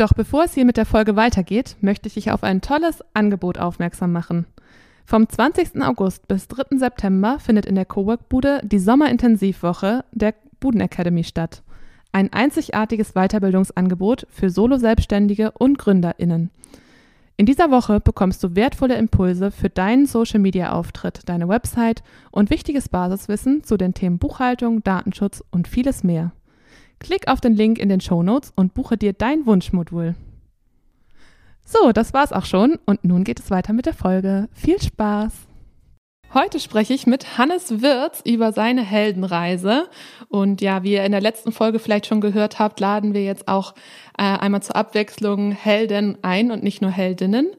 Doch bevor es hier mit der Folge weitergeht, möchte ich dich auf ein tolles Angebot aufmerksam machen. Vom 20. August bis 3. September findet in der Cowork-Bude die Sommerintensivwoche der Buden Academy statt. Ein einzigartiges Weiterbildungsangebot für Solo-Selbstständige und GründerInnen. In dieser Woche bekommst du wertvolle Impulse für deinen Social-Media-Auftritt, deine Website und wichtiges Basiswissen zu den Themen Buchhaltung, Datenschutz und vieles mehr. Klick auf den Link in den Show Notes und buche dir dein Wunschmodul. So, das war's auch schon und nun geht es weiter mit der Folge. Viel Spaß! Heute spreche ich mit Hannes Wirz über seine Heldenreise. Und ja, wie ihr in der letzten Folge vielleicht schon gehört habt, laden wir jetzt auch äh, einmal zur Abwechslung Helden ein und nicht nur Heldinnen.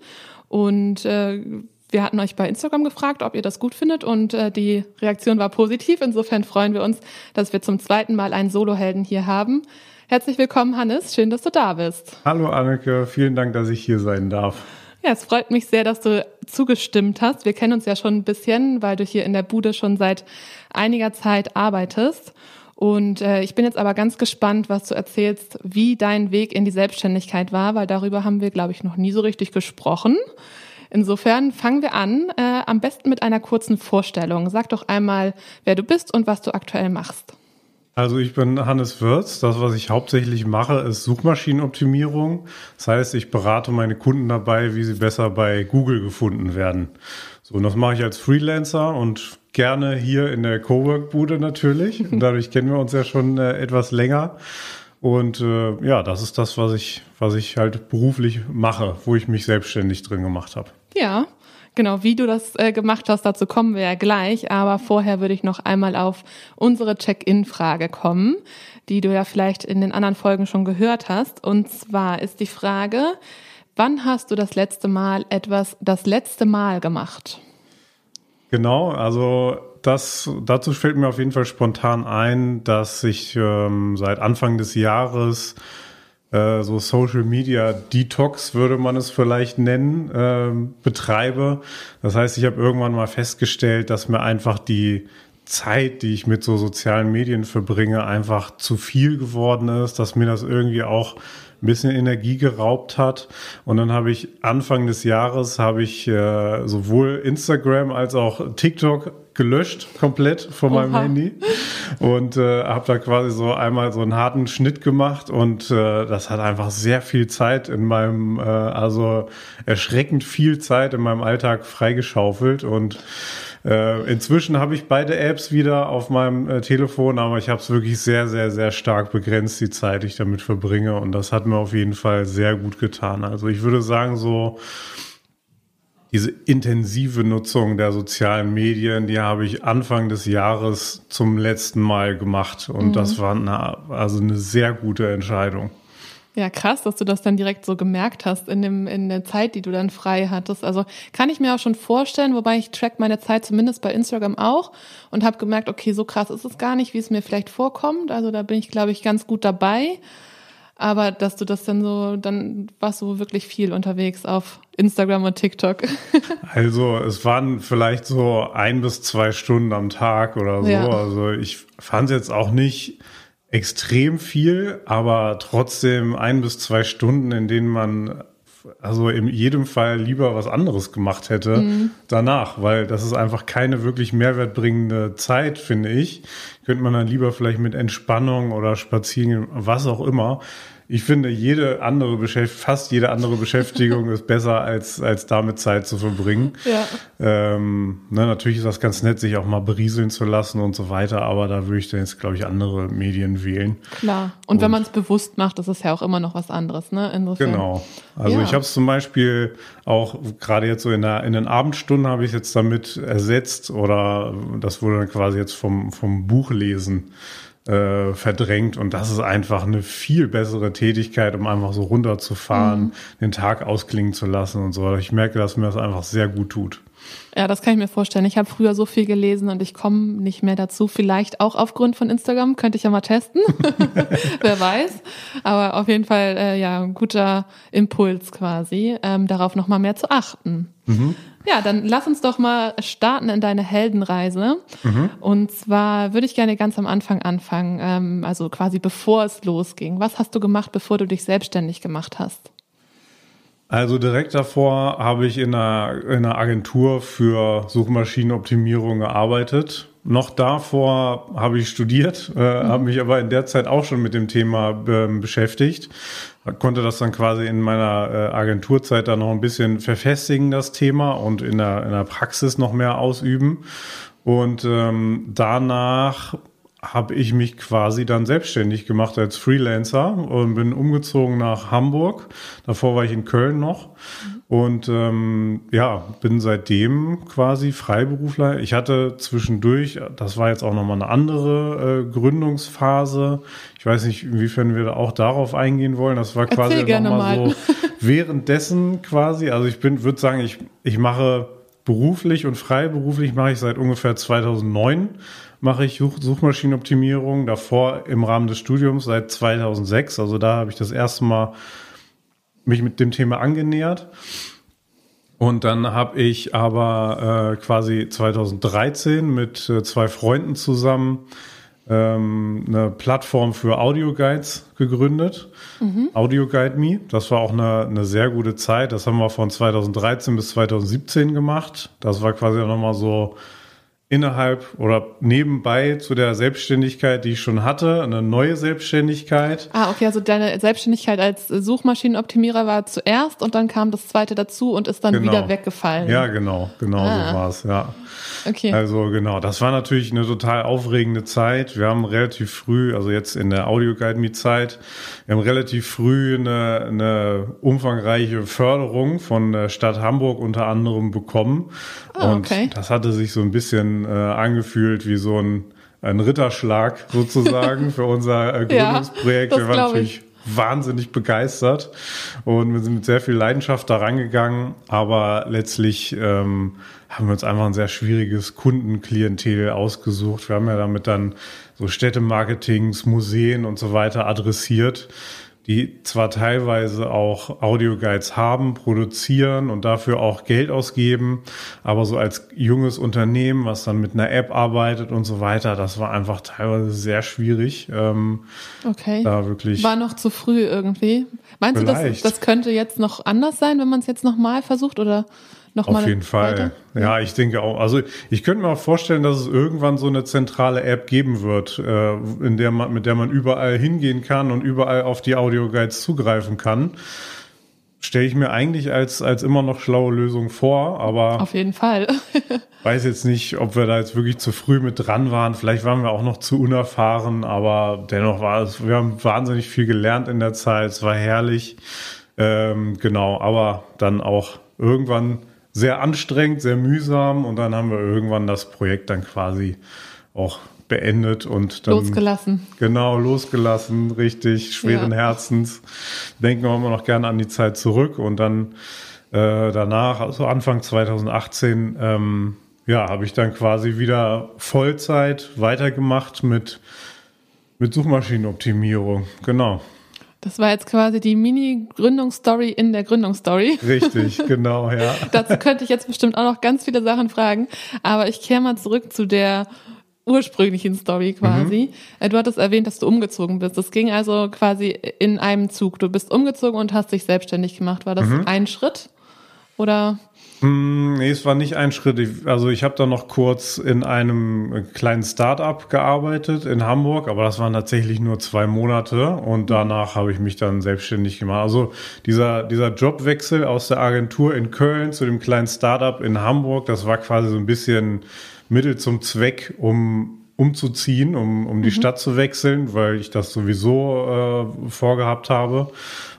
Und äh, wir hatten euch bei Instagram gefragt, ob ihr das gut findet und äh, die Reaktion war positiv. Insofern freuen wir uns, dass wir zum zweiten Mal einen Solohelden hier haben. Herzlich willkommen, Hannes. Schön, dass du da bist. Hallo, Anneke. Vielen Dank, dass ich hier sein darf. Ja, es freut mich sehr, dass du zugestimmt hast. Wir kennen uns ja schon ein bisschen, weil du hier in der Bude schon seit einiger Zeit arbeitest. Und äh, ich bin jetzt aber ganz gespannt, was du erzählst, wie dein Weg in die Selbstständigkeit war, weil darüber haben wir, glaube ich, noch nie so richtig gesprochen. Insofern fangen wir an, äh, am besten mit einer kurzen Vorstellung. Sag doch einmal, wer du bist und was du aktuell machst. Also ich bin Hannes Würz. Das, was ich hauptsächlich mache, ist Suchmaschinenoptimierung. Das heißt, ich berate meine Kunden dabei, wie sie besser bei Google gefunden werden. So, und das mache ich als Freelancer und gerne hier in der Cowork-Bude natürlich. Dadurch kennen wir uns ja schon äh, etwas länger. Und äh, ja, das ist das, was ich, was ich halt beruflich mache, wo ich mich selbstständig drin gemacht habe. Ja, genau, wie du das äh, gemacht hast, dazu kommen wir ja gleich. Aber vorher würde ich noch einmal auf unsere Check-in-Frage kommen, die du ja vielleicht in den anderen Folgen schon gehört hast. Und zwar ist die Frage, wann hast du das letzte Mal etwas das letzte Mal gemacht? Genau, also das, dazu fällt mir auf jeden Fall spontan ein, dass ich ähm, seit Anfang des Jahres äh, so Social Media Detox würde man es vielleicht nennen, äh, betreibe. Das heißt, ich habe irgendwann mal festgestellt, dass mir einfach die Zeit, die ich mit so sozialen Medien verbringe, einfach zu viel geworden ist, dass mir das irgendwie auch ein bisschen Energie geraubt hat. Und dann habe ich Anfang des Jahres habe ich äh, sowohl Instagram als auch TikTok gelöscht komplett von meinem Oha. Handy und äh, habe da quasi so einmal so einen harten Schnitt gemacht und äh, das hat einfach sehr viel Zeit in meinem äh, also erschreckend viel Zeit in meinem Alltag freigeschaufelt und äh, inzwischen habe ich beide Apps wieder auf meinem äh, Telefon, aber ich habe es wirklich sehr, sehr, sehr stark begrenzt, die Zeit, die ich damit verbringe. Und das hat mir auf jeden Fall sehr gut getan. Also ich würde sagen, so diese intensive Nutzung der sozialen Medien, die habe ich Anfang des Jahres zum letzten Mal gemacht. Und mhm. das war eine, also eine sehr gute Entscheidung. Ja, krass, dass du das dann direkt so gemerkt hast in, dem, in der Zeit, die du dann frei hattest. Also kann ich mir auch schon vorstellen, wobei ich track meine Zeit zumindest bei Instagram auch und habe gemerkt, okay, so krass ist es gar nicht, wie es mir vielleicht vorkommt. Also da bin ich, glaube ich, ganz gut dabei. Aber dass du das dann so, dann warst du wirklich viel unterwegs auf Instagram und TikTok. Also es waren vielleicht so ein bis zwei Stunden am Tag oder so. Ja. Also ich fand es jetzt auch nicht extrem viel, aber trotzdem ein bis zwei Stunden, in denen man also in jedem Fall lieber was anderes gemacht hätte mhm. danach, weil das ist einfach keine wirklich mehrwertbringende Zeit, finde ich. Könnte man dann lieber vielleicht mit Entspannung oder Spazieren, was auch immer, ich finde, jede andere Beschäftigung, fast jede andere Beschäftigung ist besser, als, als damit Zeit zu verbringen. Ja. Ähm, ne, natürlich ist das ganz nett, sich auch mal berieseln zu lassen und so weiter, aber da würde ich dann jetzt, glaube ich, andere Medien wählen. Klar. Und, und wenn man es bewusst macht, ist es ja auch immer noch was anderes, ne? Insofern. Genau. Also ja. ich habe es zum Beispiel auch gerade jetzt so in, der, in den Abendstunden habe ich jetzt damit ersetzt oder das wurde dann quasi jetzt vom, vom Buchlesen äh, verdrängt und das ist einfach eine viel bessere Tätigkeit, um einfach so runterzufahren, mhm. den Tag ausklingen zu lassen und so. Ich merke, dass mir das einfach sehr gut tut. Ja, das kann ich mir vorstellen. Ich habe früher so viel gelesen und ich komme nicht mehr dazu. Vielleicht auch aufgrund von Instagram, könnte ich ja mal testen. Wer weiß. Aber auf jeden Fall, äh, ja, ein guter Impuls quasi, ähm, darauf nochmal mehr zu achten. Mhm. Ja, dann lass uns doch mal starten in deine Heldenreise. Mhm. Und zwar würde ich gerne ganz am Anfang anfangen, ähm, also quasi bevor es losging. Was hast du gemacht, bevor du dich selbstständig gemacht hast? Also direkt davor habe ich in einer, in einer Agentur für Suchmaschinenoptimierung gearbeitet. Noch davor habe ich studiert, äh, mhm. habe mich aber in der Zeit auch schon mit dem Thema äh, beschäftigt. Konnte das dann quasi in meiner äh, Agenturzeit dann noch ein bisschen verfestigen, das Thema, und in der, in der Praxis noch mehr ausüben. Und ähm, danach habe ich mich quasi dann selbstständig gemacht als Freelancer und bin umgezogen nach Hamburg. Davor war ich in Köln noch und ähm, ja, bin seitdem quasi Freiberufler. Ich hatte zwischendurch, das war jetzt auch nochmal eine andere äh, Gründungsphase. Ich weiß nicht, inwiefern wir da auch darauf eingehen wollen. Das war quasi nochmal so währenddessen quasi. Also ich bin, würde sagen, ich, ich mache beruflich und freiberuflich mache ich seit ungefähr 2009 mache ich Such Suchmaschinenoptimierung, davor im Rahmen des Studiums seit 2006. Also da habe ich das erste Mal mich mit dem Thema angenähert. Und dann habe ich aber äh, quasi 2013 mit äh, zwei Freunden zusammen ähm, eine Plattform für Audioguides gegründet. Mhm. Audio Guide Me. Das war auch eine, eine sehr gute Zeit. Das haben wir von 2013 bis 2017 gemacht. Das war quasi auch nochmal so innerhalb oder nebenbei zu der Selbstständigkeit, die ich schon hatte, eine neue Selbstständigkeit. Ah, okay, also deine Selbstständigkeit als Suchmaschinenoptimierer war zuerst und dann kam das zweite dazu und ist dann genau. wieder weggefallen. Ja, genau, genau ah. so war es, ja. Okay. Also genau, das war natürlich eine total aufregende Zeit. Wir haben relativ früh, also jetzt in der Audio Guide Me Zeit, wir haben relativ früh eine, eine umfangreiche Förderung von der Stadt Hamburg unter anderem bekommen. Und okay. das hatte sich so ein bisschen äh, angefühlt wie so ein, ein Ritterschlag sozusagen für unser äh, Gründungsprojekt. Ja, wir waren natürlich wahnsinnig begeistert und wir sind mit sehr viel Leidenschaft da rangegangen, aber letztlich ähm, haben wir uns einfach ein sehr schwieriges Kundenklientel ausgesucht. Wir haben ja damit dann so Städtemarketings, Museen und so weiter adressiert, die zwar teilweise auch Audioguides haben, produzieren und dafür auch Geld ausgeben, aber so als junges Unternehmen, was dann mit einer App arbeitet und so weiter, das war einfach teilweise sehr schwierig. Ähm, okay. Da wirklich. War noch zu früh irgendwie. Meinst vielleicht. du, das, das könnte jetzt noch anders sein, wenn man es jetzt nochmal versucht oder? Noch Auf jeden Fall. Ja. ja, ich denke auch. Also ich könnte mir auch vorstellen, dass es irgendwann so eine zentrale App geben wird, äh, in der man, mit der man überall hingehen kann und überall auf die Audioguides zugreifen kann. Stelle ich mir eigentlich als, als immer noch schlaue Lösung vor, aber. Auf jeden Fall. weiß jetzt nicht, ob wir da jetzt wirklich zu früh mit dran waren. Vielleicht waren wir auch noch zu unerfahren, aber dennoch war es, wir haben wahnsinnig viel gelernt in der Zeit. Es war herrlich. Ähm, genau, aber dann auch irgendwann sehr anstrengend, sehr mühsam und dann haben wir irgendwann das Projekt dann quasi auch beendet und dann losgelassen. Genau, losgelassen, richtig, schweren ja. Herzens. Denken wir immer noch gerne an die Zeit zurück und dann äh, danach, also Anfang 2018, ähm, ja, habe ich dann quasi wieder Vollzeit weitergemacht mit, mit Suchmaschinenoptimierung. Genau. Das war jetzt quasi die Mini-Gründungsstory in der Gründungsstory. Richtig, genau, ja. Dazu könnte ich jetzt bestimmt auch noch ganz viele Sachen fragen, aber ich kehre mal zurück zu der ursprünglichen Story quasi. Mhm. Du hattest erwähnt, dass du umgezogen bist. Das ging also quasi in einem Zug. Du bist umgezogen und hast dich selbstständig gemacht. War das mhm. ein Schritt? Oder? Mm, nee, es war nicht ein Schritt. Also ich habe da noch kurz in einem kleinen Start-up gearbeitet in Hamburg, aber das waren tatsächlich nur zwei Monate und danach habe ich mich dann selbstständig gemacht. Also dieser, dieser Jobwechsel aus der Agentur in Köln zu dem kleinen Start-up in Hamburg, das war quasi so ein bisschen Mittel zum Zweck, um umzuziehen, um, um die mhm. Stadt zu wechseln, weil ich das sowieso äh, vorgehabt habe.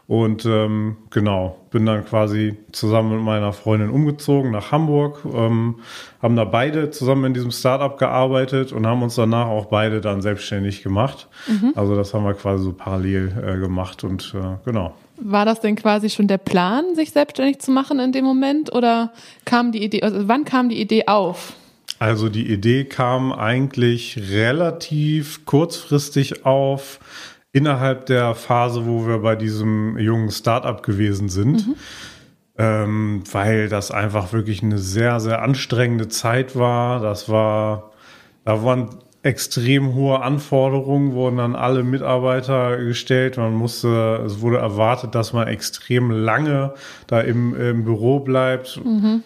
Und ähm, genau, bin dann quasi zusammen mit meiner Freundin umgezogen nach Hamburg, ähm, haben da beide zusammen in diesem Startup gearbeitet und haben uns danach auch beide dann selbstständig gemacht. Mhm. Also das haben wir quasi so parallel äh, gemacht und äh, genau. War das denn quasi schon der Plan, sich selbstständig zu machen in dem Moment oder kam die Idee, also wann kam die Idee auf? Also die Idee kam eigentlich relativ kurzfristig auf innerhalb der Phase, wo wir bei diesem jungen Startup gewesen sind. Mhm. Ähm, weil das einfach wirklich eine sehr, sehr anstrengende Zeit war. Das war, da waren extrem hohe Anforderungen, wurden an alle Mitarbeiter gestellt. Man musste, es wurde erwartet, dass man extrem lange da im, im Büro bleibt. Mhm.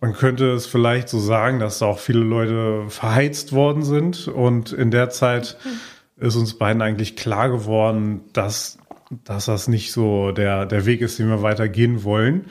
Man könnte es vielleicht so sagen, dass da auch viele Leute verheizt worden sind und in der Zeit mhm ist uns beiden eigentlich klar geworden, dass, dass das nicht so der, der Weg ist, den wir weitergehen wollen.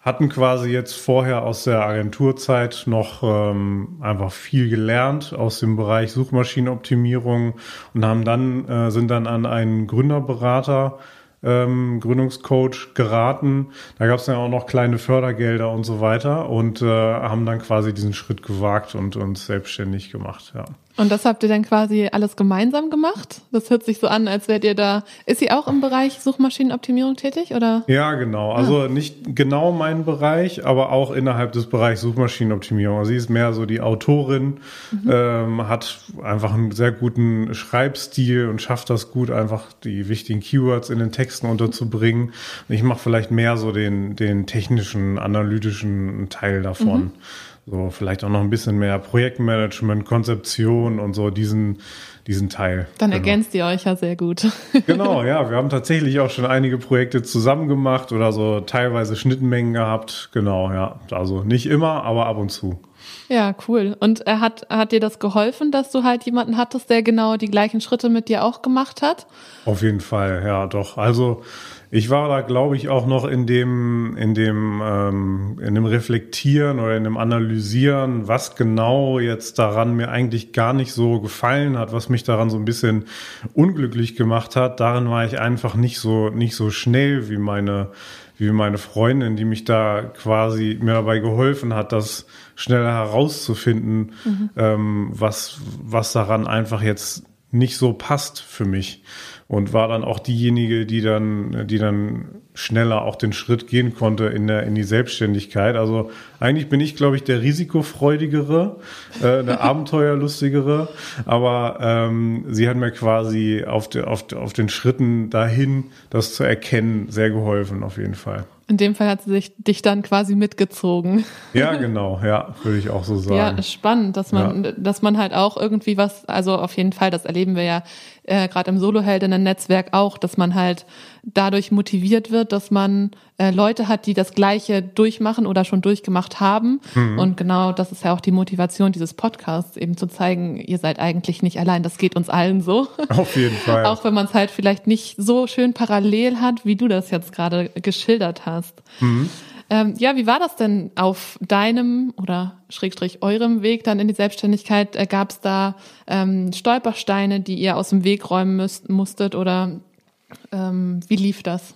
Hatten quasi jetzt vorher aus der Agenturzeit noch ähm, einfach viel gelernt aus dem Bereich Suchmaschinenoptimierung und haben dann, äh, sind dann an einen Gründerberater ähm, Gründungscoach geraten. Da gab es dann auch noch kleine Fördergelder und so weiter und äh, haben dann quasi diesen Schritt gewagt und uns selbstständig gemacht. Ja. Und das habt ihr dann quasi alles gemeinsam gemacht? Das hört sich so an, als wärt ihr da. Ist sie auch im Bereich Suchmaschinenoptimierung tätig oder? Ja, genau. Also ah. nicht genau mein Bereich, aber auch innerhalb des Bereichs Suchmaschinenoptimierung. Also sie ist mehr so die Autorin, mhm. ähm, hat einfach einen sehr guten Schreibstil und schafft das gut, einfach die wichtigen Keywords in den Texten unterzubringen. Ich mache vielleicht mehr so den, den technischen, analytischen Teil davon. Mhm. So, vielleicht auch noch ein bisschen mehr Projektmanagement, Konzeption und so diesen, diesen Teil. Dann genau. ergänzt ihr euch ja sehr gut. genau, ja. Wir haben tatsächlich auch schon einige Projekte zusammen gemacht oder so teilweise Schnittmengen gehabt. Genau, ja. Also nicht immer, aber ab und zu. Ja, cool. Und er hat, hat dir das geholfen, dass du halt jemanden hattest, der genau die gleichen Schritte mit dir auch gemacht hat? Auf jeden Fall, ja, doch. Also, ich war da, glaube ich, auch noch in dem, in dem, ähm, in dem Reflektieren oder in dem Analysieren, was genau jetzt daran mir eigentlich gar nicht so gefallen hat, was mich daran so ein bisschen unglücklich gemacht hat. Darin war ich einfach nicht so, nicht so schnell wie meine, wie meine Freundin, die mich da quasi mir dabei geholfen hat, das schneller herauszufinden, mhm. ähm, was, was daran einfach jetzt nicht so passt für mich und war dann auch diejenige, die dann, die dann schneller auch den Schritt gehen konnte in der in die Selbstständigkeit. Also eigentlich bin ich, glaube ich, der risikofreudigere, äh, der abenteuerlustigere, aber ähm, sie hat mir quasi auf, de, auf, auf den Schritten dahin, das zu erkennen, sehr geholfen auf jeden Fall. In dem Fall hat sie sich dich dann quasi mitgezogen. Ja, genau, ja, würde ich auch so sagen. Ja, spannend, dass man, ja. dass man halt auch irgendwie was, also auf jeden Fall, das erleben wir ja äh, gerade im Soloheldinnen-Netzwerk auch, dass man halt dadurch motiviert wird, dass man äh, Leute hat, die das Gleiche durchmachen oder schon durchgemacht haben. Mhm. Und genau das ist ja auch die Motivation dieses Podcasts, eben zu zeigen, ihr seid eigentlich nicht allein, das geht uns allen so. Auf jeden Fall. auch wenn man es halt vielleicht nicht so schön parallel hat, wie du das jetzt gerade geschildert hast. Mhm. Ähm, ja, wie war das denn auf deinem oder Schrägstrich eurem Weg dann in die Selbstständigkeit? Äh, Gab es da ähm, Stolpersteine, die ihr aus dem Weg räumen müsst, musstet oder ähm, wie lief das?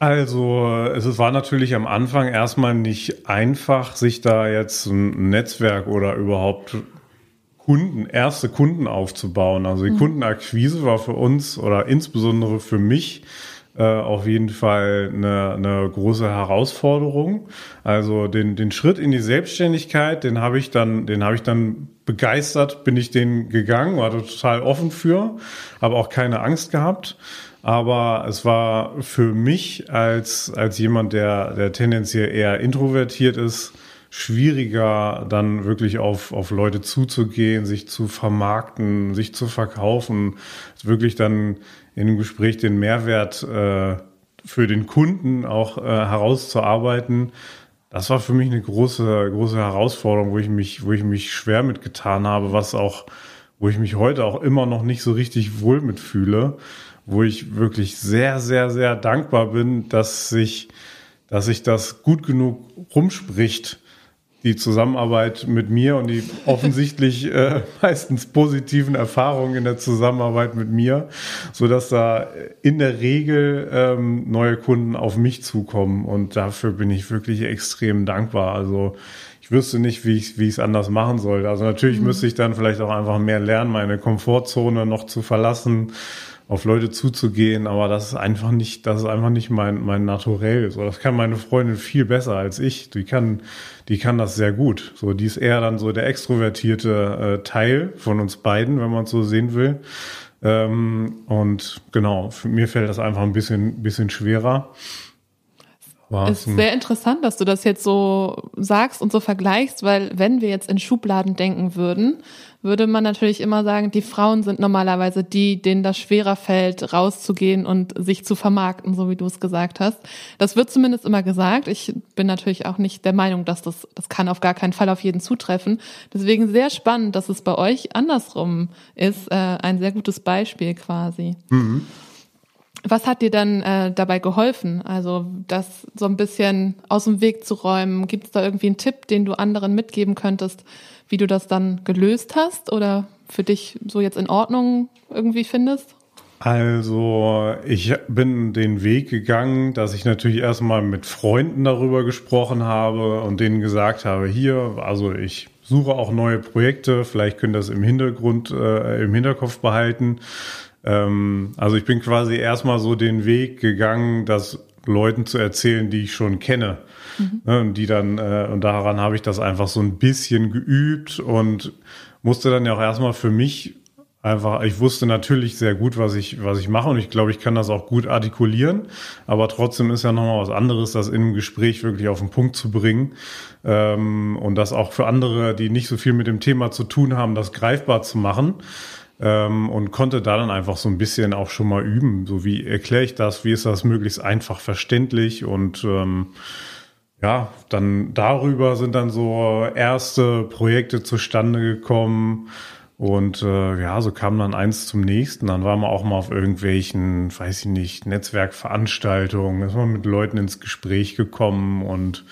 Also es war natürlich am Anfang erstmal nicht einfach, sich da jetzt ein Netzwerk oder überhaupt Kunden, erste Kunden aufzubauen. Also die mhm. Kundenakquise war für uns oder insbesondere für mich äh, auf jeden Fall eine, eine große Herausforderung. Also den, den Schritt in die Selbstständigkeit, den habe ich dann, den habe ich dann begeistert, bin ich den gegangen, war total offen für, habe auch keine Angst gehabt. Aber es war für mich als, als jemand, der, der tendenziell eher introvertiert ist, schwieriger, dann wirklich auf, auf Leute zuzugehen, sich zu vermarkten, sich zu verkaufen, wirklich dann in dem Gespräch den Mehrwert äh, für den Kunden auch äh, herauszuarbeiten. Das war für mich eine große, große Herausforderung, wo ich mich, wo ich mich schwer mitgetan habe, was auch, wo ich mich heute auch immer noch nicht so richtig wohl mitfühle wo ich wirklich sehr, sehr, sehr dankbar bin, dass sich, dass sich das gut genug rumspricht, die Zusammenarbeit mit mir und die offensichtlich äh, meistens positiven Erfahrungen in der Zusammenarbeit mit mir, so dass da in der Regel ähm, neue Kunden auf mich zukommen und dafür bin ich wirklich extrem dankbar. Also ich wüsste nicht, wie ich es anders machen soll. Also natürlich mhm. müsste ich dann vielleicht auch einfach mehr lernen, meine Komfortzone noch zu verlassen auf Leute zuzugehen, aber das ist einfach nicht, das ist einfach nicht mein, mein Naturell. So, das kann meine Freundin viel besser als ich. Die kann, die kann das sehr gut. So, die ist eher dann so der extrovertierte äh, Teil von uns beiden, wenn man es so sehen will. Ähm, und genau, für mir fällt das einfach ein bisschen, bisschen schwerer. Es ist sehr interessant, dass du das jetzt so sagst und so vergleichst, weil wenn wir jetzt in Schubladen denken würden, würde man natürlich immer sagen, die Frauen sind normalerweise die, denen das schwerer fällt, rauszugehen und sich zu vermarkten, so wie du es gesagt hast. Das wird zumindest immer gesagt. Ich bin natürlich auch nicht der Meinung, dass das, das kann auf gar keinen Fall auf jeden zutreffen. Deswegen sehr spannend, dass es bei euch andersrum ist. Äh, ein sehr gutes Beispiel quasi. Mhm. Was hat dir dann äh, dabei geholfen? Also das so ein bisschen aus dem Weg zu räumen. Gibt es da irgendwie einen Tipp, den du anderen mitgeben könntest, wie du das dann gelöst hast oder für dich so jetzt in Ordnung irgendwie findest? Also ich bin den Weg gegangen, dass ich natürlich erstmal mit Freunden darüber gesprochen habe und denen gesagt habe, hier, also ich suche auch neue Projekte, vielleicht könnt ihr das im Hintergrund, äh, im Hinterkopf behalten. Ähm, also ich bin quasi erstmal so den Weg gegangen, das Leuten zu erzählen, die ich schon kenne. Mhm. Ne, und die dann, äh, und daran habe ich das einfach so ein bisschen geübt und musste dann ja auch erstmal für mich einfach, ich wusste natürlich sehr gut, was ich, was ich mache und ich glaube, ich kann das auch gut artikulieren, aber trotzdem ist ja nochmal was anderes, das in einem Gespräch wirklich auf den Punkt zu bringen ähm, und das auch für andere, die nicht so viel mit dem Thema zu tun haben, das greifbar zu machen ähm, und konnte da dann einfach so ein bisschen auch schon mal üben, so wie erkläre ich das, wie ist das möglichst einfach verständlich und ähm, ja, dann darüber sind dann so erste Projekte zustande gekommen. Und äh, ja, so kam dann eins zum nächsten. Dann waren wir auch mal auf irgendwelchen, weiß ich nicht, Netzwerkveranstaltungen, ist man mit Leuten ins Gespräch gekommen und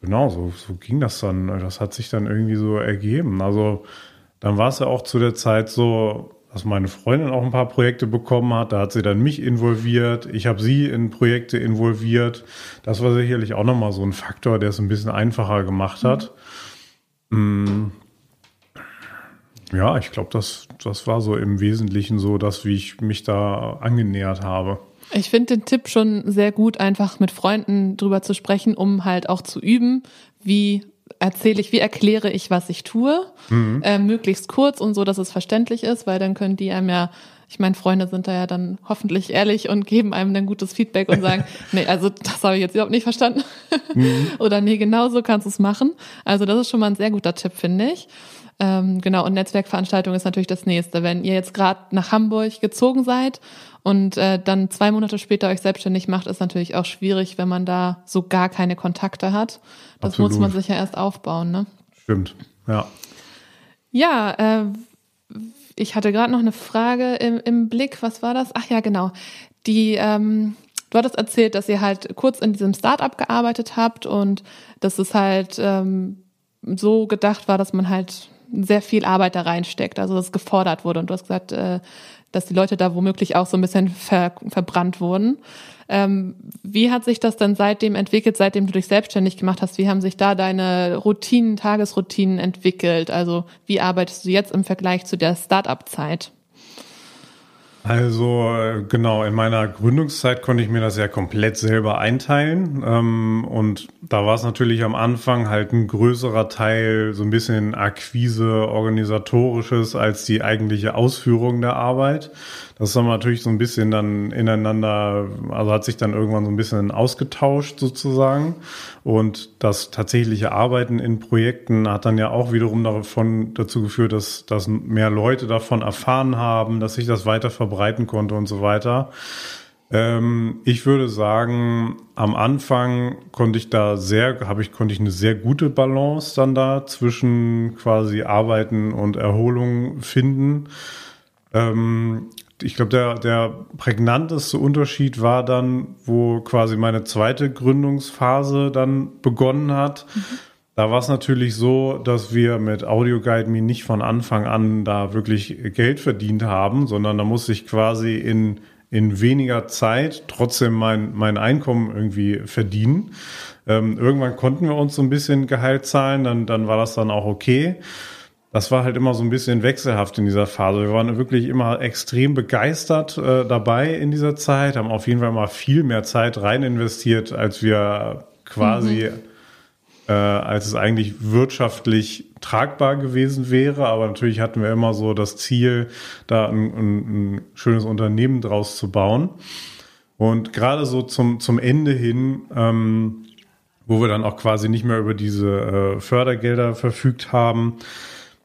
genau, so, so ging das dann. Das hat sich dann irgendwie so ergeben. Also dann war es ja auch zu der Zeit so, dass meine Freundin auch ein paar Projekte bekommen hat. Da hat sie dann mich involviert. Ich habe sie in Projekte involviert. Das war sicherlich auch nochmal so ein Faktor, der es ein bisschen einfacher gemacht hat. Mhm. Ja, ich glaube, das, das war so im Wesentlichen so, dass wie ich mich da angenähert habe. Ich finde den Tipp schon sehr gut, einfach mit Freunden drüber zu sprechen, um halt auch zu üben, wie erzähle ich, wie erkläre ich, was ich tue, mhm. äh, möglichst kurz und so, dass es verständlich ist, weil dann können die einem ja, ich meine, Freunde sind da ja dann hoffentlich ehrlich und geben einem dann gutes Feedback und sagen, nee, also das habe ich jetzt überhaupt nicht verstanden. Mhm. Oder nee, genau so kannst du es machen. Also das ist schon mal ein sehr guter Tipp, finde ich. Ähm, genau, und Netzwerkveranstaltung ist natürlich das nächste. Wenn ihr jetzt gerade nach Hamburg gezogen seid und äh, dann zwei Monate später euch selbstständig macht, ist natürlich auch schwierig, wenn man da so gar keine Kontakte hat. Das Absolut. muss man sich ja erst aufbauen, ne? Stimmt, ja. Ja, äh, ich hatte gerade noch eine Frage im, im Blick. Was war das? Ach ja, genau. Die, ähm, du hattest erzählt, dass ihr halt kurz in diesem Startup gearbeitet habt und dass es halt ähm, so gedacht war, dass man halt sehr viel Arbeit da reinsteckt, also dass gefordert wurde. Und du hast gesagt, äh, dass die Leute da womöglich auch so ein bisschen ver verbrannt wurden. Ähm, wie hat sich das dann seitdem entwickelt, seitdem du dich selbstständig gemacht hast? Wie haben sich da deine Routinen, Tagesroutinen entwickelt? Also wie arbeitest du jetzt im Vergleich zu der Start-up-Zeit? Also äh, genau, in meiner Gründungszeit konnte ich mir das ja komplett selber einteilen. Ähm, und da war es natürlich am Anfang halt ein größerer Teil, so ein bisschen Akquise, organisatorisches als die eigentliche Ausführung der Arbeit. Das haben wir natürlich so ein bisschen dann ineinander, also hat sich dann irgendwann so ein bisschen ausgetauscht sozusagen. Und das tatsächliche Arbeiten in Projekten hat dann ja auch wiederum davon dazu geführt, dass, dass mehr Leute davon erfahren haben, dass sich das weiter verbreiten konnte und so weiter. Ähm, ich würde sagen, am Anfang konnte ich da sehr, habe ich, konnte ich eine sehr gute Balance dann da zwischen quasi Arbeiten und Erholung finden. Ähm, ich glaube, der, der prägnanteste Unterschied war dann, wo quasi meine zweite Gründungsphase dann begonnen hat. Mhm. Da war es natürlich so, dass wir mit Audio Guide Me nicht von Anfang an da wirklich Geld verdient haben, sondern da musste ich quasi in, in weniger Zeit trotzdem mein, mein Einkommen irgendwie verdienen. Ähm, irgendwann konnten wir uns so ein bisschen Gehalt zahlen, dann, dann war das dann auch okay. Das war halt immer so ein bisschen wechselhaft in dieser Phase. Wir waren wirklich immer extrem begeistert äh, dabei in dieser Zeit, haben auf jeden Fall mal viel mehr Zeit rein investiert, als wir quasi mhm äh, als es eigentlich wirtschaftlich tragbar gewesen wäre. Aber natürlich hatten wir immer so das Ziel, da ein, ein, ein schönes Unternehmen draus zu bauen. Und gerade so zum, zum Ende hin, ähm, wo wir dann auch quasi nicht mehr über diese äh, Fördergelder verfügt haben,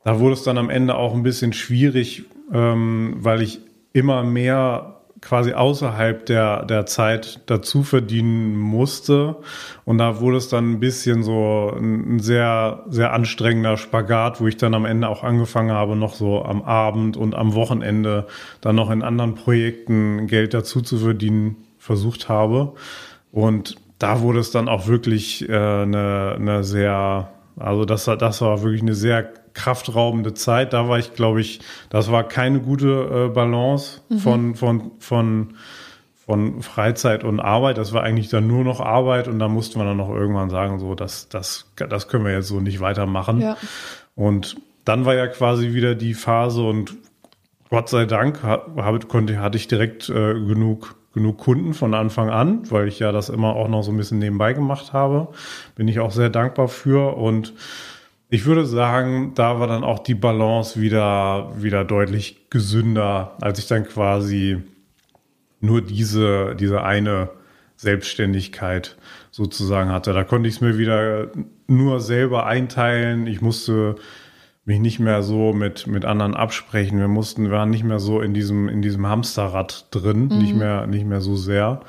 da wurde es dann am Ende auch ein bisschen schwierig, ähm, weil ich immer mehr quasi außerhalb der, der Zeit dazu verdienen musste. Und da wurde es dann ein bisschen so ein sehr, sehr anstrengender Spagat, wo ich dann am Ende auch angefangen habe, noch so am Abend und am Wochenende dann noch in anderen Projekten Geld dazu zu verdienen versucht habe. Und da wurde es dann auch wirklich äh, eine, eine sehr, also das, das war wirklich eine sehr kraftraubende Zeit. Da war ich, glaube ich, das war keine gute äh, Balance mhm. von, von, von, von Freizeit und Arbeit. Das war eigentlich dann nur noch Arbeit und da musste man dann noch irgendwann sagen, so, das, das, das können wir jetzt so nicht weitermachen. Ja. Und dann war ja quasi wieder die Phase und Gott sei Dank habe, konnte, hatte ich direkt äh, genug genug Kunden von Anfang an, weil ich ja das immer auch noch so ein bisschen nebenbei gemacht habe. Bin ich auch sehr dankbar für und ich würde sagen, da war dann auch die Balance wieder, wieder deutlich gesünder, als ich dann quasi nur diese, diese eine Selbstständigkeit sozusagen hatte. Da konnte ich es mir wieder nur selber einteilen. Ich musste mich nicht mehr so mit, mit anderen absprechen. Wir mussten, wir waren nicht mehr so in diesem, in diesem Hamsterrad drin, mhm. nicht mehr, nicht mehr so sehr.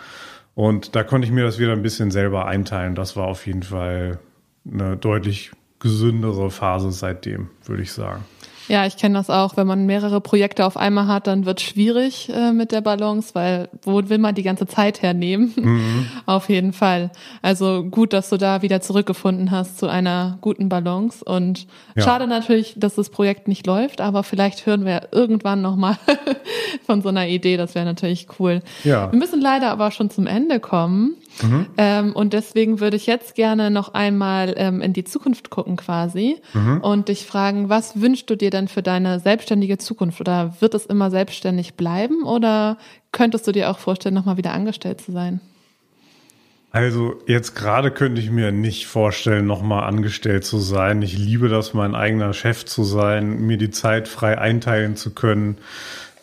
Und da konnte ich mir das wieder ein bisschen selber einteilen. Das war auf jeden Fall eine deutlich gesündere Phase seitdem, würde ich sagen. Ja, ich kenne das auch. Wenn man mehrere Projekte auf einmal hat, dann wird schwierig äh, mit der Balance, weil wo will man die ganze Zeit hernehmen? Mhm. auf jeden Fall. Also gut, dass du da wieder zurückgefunden hast zu einer guten Balance. Und ja. schade natürlich, dass das Projekt nicht läuft, aber vielleicht hören wir irgendwann nochmal von so einer Idee. Das wäre natürlich cool. Ja. Wir müssen leider aber schon zum Ende kommen. Mhm. Ähm, und deswegen würde ich jetzt gerne noch einmal ähm, in die Zukunft gucken quasi mhm. und dich fragen, was wünschst du dir denn für deine selbstständige Zukunft? Oder wird es immer selbstständig bleiben oder könntest du dir auch vorstellen, nochmal wieder angestellt zu sein? Also jetzt gerade könnte ich mir nicht vorstellen, nochmal angestellt zu sein. Ich liebe das, mein eigener Chef zu sein, mir die Zeit frei einteilen zu können.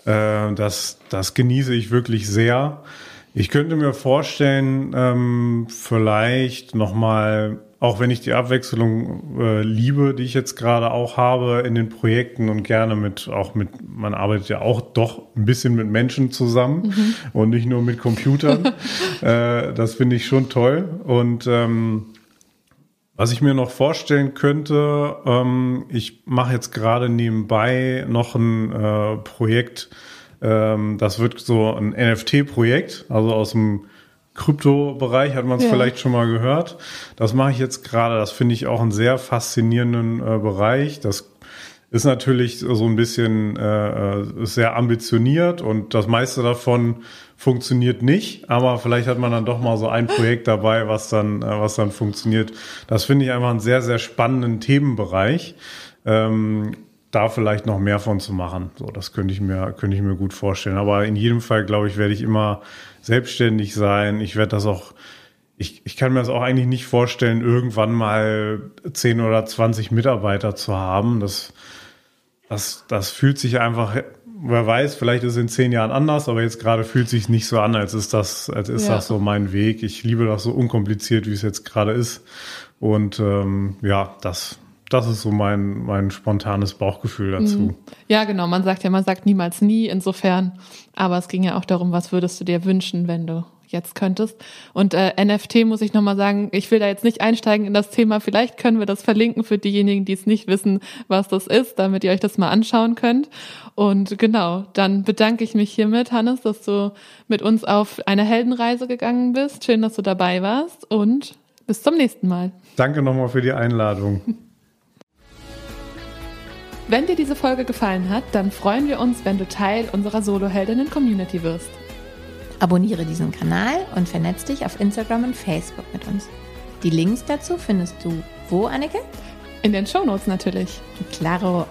Äh, das, das genieße ich wirklich sehr. Ich könnte mir vorstellen, ähm, vielleicht nochmal, auch wenn ich die Abwechslung äh, liebe, die ich jetzt gerade auch habe in den Projekten und gerne mit, auch mit, man arbeitet ja auch doch ein bisschen mit Menschen zusammen mhm. und nicht nur mit Computern. äh, das finde ich schon toll. Und ähm, was ich mir noch vorstellen könnte, ähm, ich mache jetzt gerade nebenbei noch ein äh, Projekt, ähm, das wird so ein NFT-Projekt, also aus dem Krypto-Bereich hat man es ja. vielleicht schon mal gehört. Das mache ich jetzt gerade. Das finde ich auch einen sehr faszinierenden äh, Bereich. Das ist natürlich so ein bisschen äh, äh sehr ambitioniert und das meiste davon funktioniert nicht, aber vielleicht hat man dann doch mal so ein Projekt dabei, was dann, äh, was dann funktioniert. Das finde ich einfach einen sehr, sehr spannenden Themenbereich. Ähm, da vielleicht noch mehr von zu machen. So, das könnte ich mir, könnte ich mir gut vorstellen. Aber in jedem Fall, glaube ich, werde ich immer selbstständig sein. Ich werde das auch, ich, ich kann mir das auch eigentlich nicht vorstellen, irgendwann mal 10 oder 20 Mitarbeiter zu haben. Das, das, das fühlt sich einfach, wer weiß, vielleicht ist es in zehn Jahren anders, aber jetzt gerade fühlt sich nicht so an, als ist das, als ist ja. das so mein Weg. Ich liebe das so unkompliziert, wie es jetzt gerade ist. Und ähm, ja, das, das ist so mein, mein spontanes Bauchgefühl dazu. Mhm. Ja, genau. Man sagt ja, man sagt niemals nie insofern. Aber es ging ja auch darum, was würdest du dir wünschen, wenn du jetzt könntest. Und äh, NFT muss ich nochmal sagen, ich will da jetzt nicht einsteigen in das Thema. Vielleicht können wir das verlinken für diejenigen, die es nicht wissen, was das ist, damit ihr euch das mal anschauen könnt. Und genau, dann bedanke ich mich hiermit, Hannes, dass du mit uns auf eine Heldenreise gegangen bist. Schön, dass du dabei warst und Bis zum nächsten Mal. Danke nochmal für die Einladung. Wenn dir diese Folge gefallen hat, dann freuen wir uns, wenn du Teil unserer Soloheldinnen-Community wirst. Abonniere diesen Kanal und vernetz dich auf Instagram und Facebook mit uns. Die Links dazu findest du wo, Anneke? In den Shownotes natürlich. Claro.